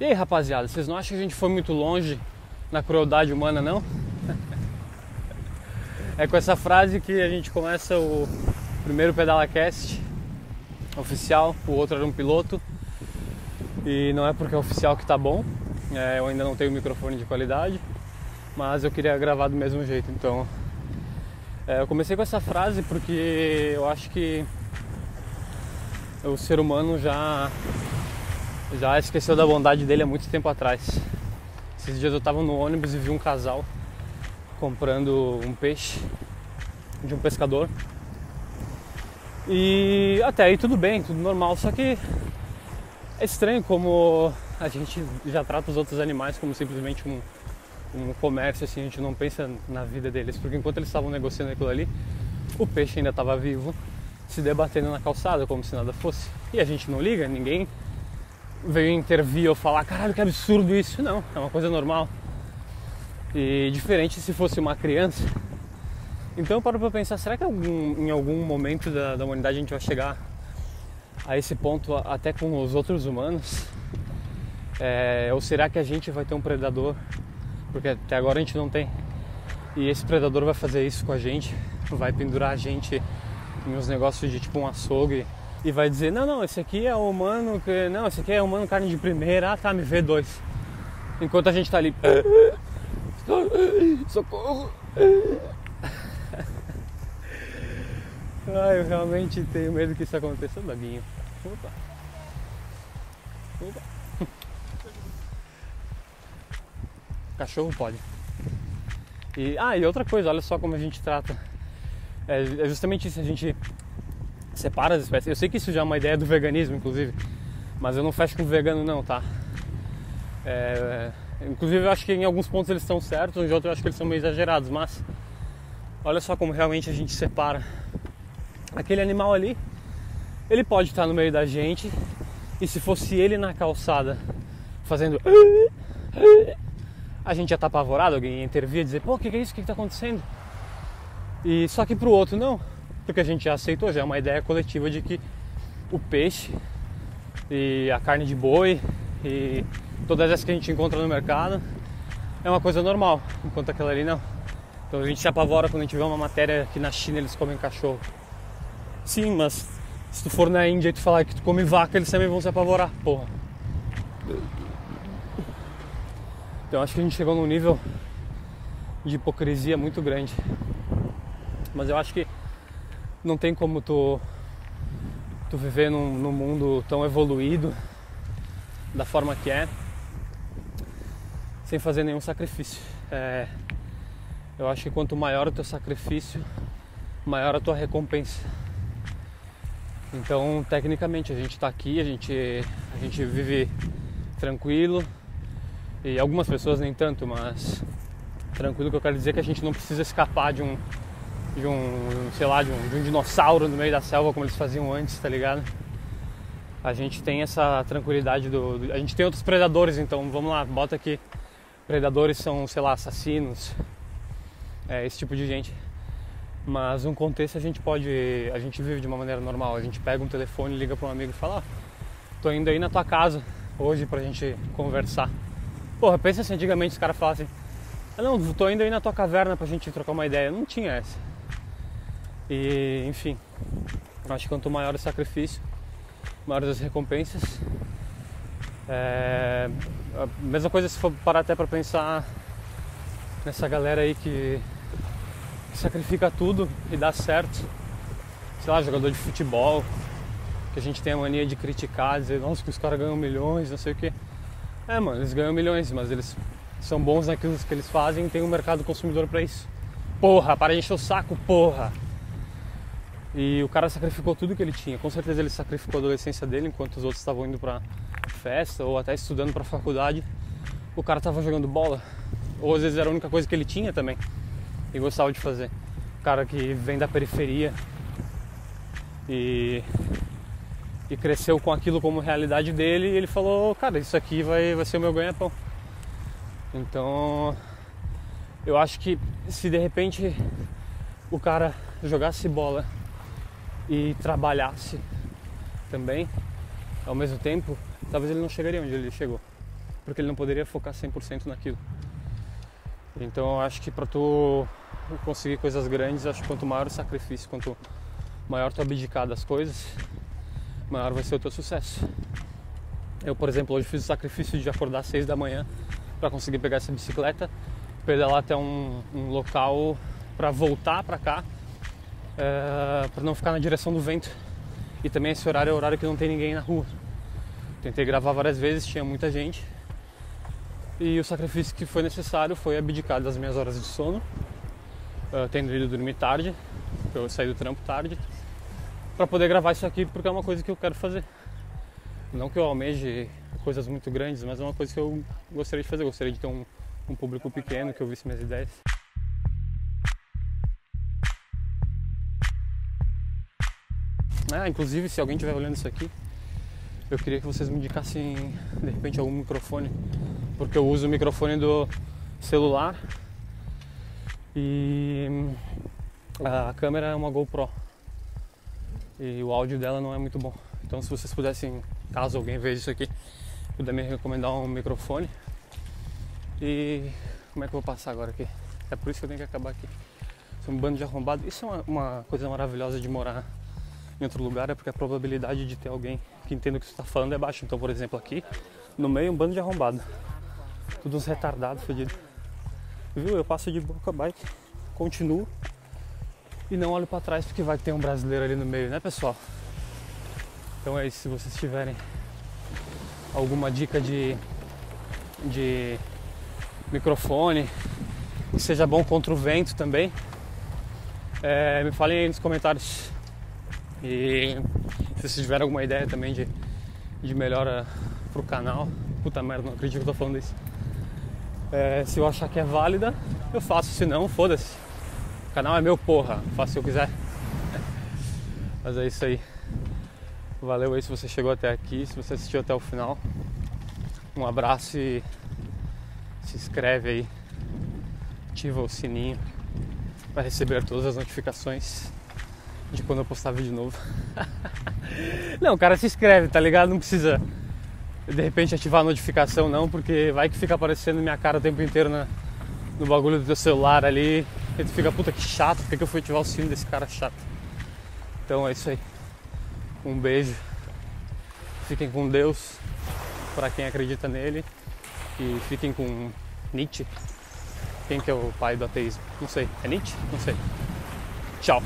E aí, rapaziada, vocês não acham que a gente foi muito longe na crueldade humana, não? É com essa frase que a gente começa o primeiro PedalaCast oficial, o outro era um piloto. E não é porque é oficial que tá bom, é, eu ainda não tenho microfone de qualidade, mas eu queria gravar do mesmo jeito. Então, é, eu comecei com essa frase porque eu acho que o ser humano já já esqueceu da bondade dele há muito tempo atrás. Esses dias eu tava no ônibus e vi um casal comprando um peixe de um pescador. E até aí tudo bem, tudo normal, só que é estranho como a gente já trata os outros animais como simplesmente um, um comércio, assim, a gente não pensa na vida deles, porque enquanto eles estavam negociando aquilo ali, o peixe ainda estava vivo, se debatendo na calçada como se nada fosse. E a gente não liga, ninguém veio intervir ou falar, caralho, que absurdo isso. Não, é uma coisa normal. E diferente se fosse uma criança. Então eu paro pra pensar, será que algum, em algum momento da, da humanidade a gente vai chegar a esse ponto até com os outros humanos? É, ou será que a gente vai ter um predador? Porque até agora a gente não tem. E esse predador vai fazer isso com a gente, vai pendurar a gente em uns negócios de tipo um açougue e vai dizer, não, não, esse aqui é humano, que... não, esse aqui é humano carne de primeira, ah tá, me vê dois. Enquanto a gente tá ali. Socorro! Ai, eu realmente tenho medo que isso aconteça, Daguinho. Opa. Opa. Cachorro pode. E, ah, e outra coisa, olha só como a gente trata. É, é justamente isso, a gente separa as espécies. Eu sei que isso já é uma ideia do veganismo, inclusive, mas eu não fecho com vegano não, tá? É, inclusive eu acho que em alguns pontos eles estão certos, em outros eu acho que eles são meio exagerados, mas olha só como realmente a gente separa. Aquele animal ali, ele pode estar no meio da gente e se fosse ele na calçada fazendo a gente já tá apavorado, alguém intervir e dizer, pô, o que, que é isso? O que, que tá acontecendo? E só que pro outro não porque a gente já aceitou, já é uma ideia coletiva de que o peixe e a carne de boi e todas essas que a gente encontra no mercado é uma coisa normal, enquanto aquela ali não. Então a gente se apavora quando a gente vê uma matéria que na China eles comem cachorro. Sim, mas se tu for na Índia e tu falar que tu come vaca, eles também vão se apavorar, porra. Então acho que a gente chegou num nível de hipocrisia muito grande. Mas eu acho que não tem como tu, tu viver num, num mundo tão evoluído da forma que é sem fazer nenhum sacrifício. É, eu acho que quanto maior o teu sacrifício, maior a tua recompensa. Então, tecnicamente, a gente está aqui, a gente, a gente vive tranquilo e algumas pessoas nem tanto, mas tranquilo que eu quero dizer que a gente não precisa escapar de um, de um, sei lá, de um, de um dinossauro no meio da selva como eles faziam antes, tá ligado? A gente tem essa tranquilidade do, do, A gente tem outros predadores, então vamos lá, bota aqui. Predadores são, sei lá, assassinos, é, esse tipo de gente. Mas um contexto a gente pode. A gente vive de uma maneira normal. A gente pega um telefone, liga para um amigo e fala: oh, tô indo aí na tua casa hoje pra gente conversar. Porra, pensa assim, antigamente os caras falavam assim: ah, não, tô indo aí na tua caverna pra gente trocar uma ideia. Não tinha essa. E, enfim, acho que quanto maior o sacrifício, maiores as recompensas. É, a mesma coisa se for parar até para pensar nessa galera aí que, que, sacrifica tudo e dá certo. Sei lá, jogador de futebol, que a gente tem a mania de criticar, dizer, nossa, que os caras ganham milhões, não sei o que. É, mano, eles ganham milhões, mas eles são bons naquilo que eles fazem e tem um mercado consumidor para isso. Porra, para de encher o saco, porra! E o cara sacrificou tudo que ele tinha. Com certeza ele sacrificou a adolescência dele enquanto os outros estavam indo para festa ou até estudando para faculdade. O cara estava jogando bola. Ou às vezes era a única coisa que ele tinha também e gostava de fazer. O cara que vem da periferia e, e cresceu com aquilo como realidade dele e ele falou, cara, isso aqui vai, vai ser o meu ganha-pão. Então eu acho que se de repente o cara jogasse bola e trabalhasse também ao mesmo tempo, talvez ele não chegaria onde ele chegou, porque ele não poderia focar 100% naquilo. Então eu acho que para tu conseguir coisas grandes, acho que quanto maior o sacrifício, quanto maior tu abdicar das coisas, maior vai ser o teu sucesso. Eu, por exemplo, hoje fiz o sacrifício de acordar às 6 da manhã para conseguir pegar essa bicicleta, pedalar até um, um local para voltar para cá, é, eh, para não ficar na direção do vento. E também esse horário é o horário que não tem ninguém na rua. Tentei gravar várias vezes, tinha muita gente. E o sacrifício que foi necessário foi abdicar das minhas horas de sono, uh, tendo ido dormir tarde, eu saí do trampo tarde, para poder gravar isso aqui, porque é uma coisa que eu quero fazer. Não que eu almeje coisas muito grandes, mas é uma coisa que eu gostaria de fazer. Eu gostaria de ter um, um público pequeno que ouvisse minhas ideias. Ah, inclusive, se alguém estiver olhando isso aqui, eu queria que vocês me indicassem de repente algum microfone, porque eu uso o microfone do celular e a câmera é uma GoPro e o áudio dela não é muito bom. Então, se vocês pudessem, caso alguém veja isso aqui, puder me recomendar um microfone. E como é que eu vou passar agora aqui? É por isso que eu tenho que acabar aqui. Sou um bando de arrombado. Isso é uma, uma coisa maravilhosa de morar em outro lugar, é porque a probabilidade de ter alguém que entenda o que você está falando é baixa. Então, por exemplo, aqui no meio um bando de arrombado. Tudo uns retardados, fodidos. Viu? Eu passo de boa com a bike, continuo e não olho para trás porque vai ter um brasileiro ali no meio, né, pessoal? Então é isso. Se vocês tiverem alguma dica de, de microfone que seja bom contra o vento também, é, me falem aí nos comentários. E se vocês tiverem alguma ideia também de, de melhora pro canal, puta merda, não acredito que eu tô falando isso. É, se eu achar que é válida, eu faço, se não, foda-se. O canal é meu, porra, faço se eu quiser. Mas é isso aí. Valeu aí se você chegou até aqui, se você assistiu até o final. Um abraço e se inscreve aí, ativa o sininho para receber todas as notificações de quando eu postar vídeo novo. não, cara se inscreve, tá ligado? Não precisa de repente ativar a notificação não, porque vai que fica aparecendo minha cara o tempo inteiro na, no bagulho do teu celular ali. E tu fica, puta que chato, por que eu fui ativar o sino desse cara chato? Então é isso aí. Um beijo. Fiquem com Deus, para quem acredita nele. E fiquem com Nietzsche. Quem que é o pai do ateísmo? Não sei. É Nietzsche? Não sei. Tchau.